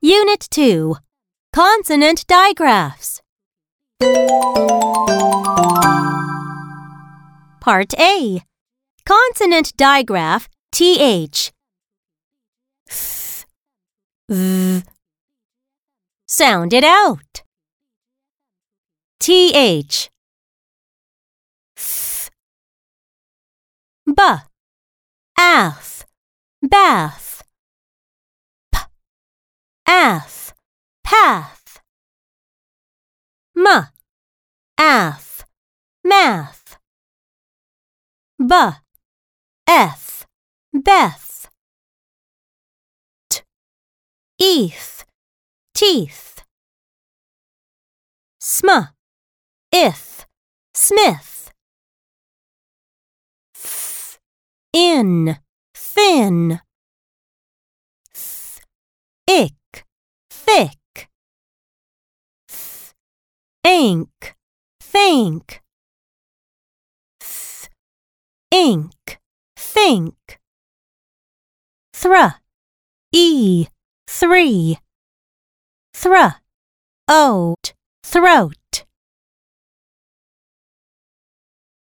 Unit 2 Consonant Digraphs. Part A. Consonant Digraph TH. Sound it out. TH B. Bath. Ath. Path. M. Ath. Math. B. Eth. Beth. T. Eth. Teeth. Sm. Ith. Smith. Th. In. Thin. Th. Ick. Thick. Th. Ink. Think. Th. Ink. Think. Thruh. E. Three. Thruh. Oat. Throat.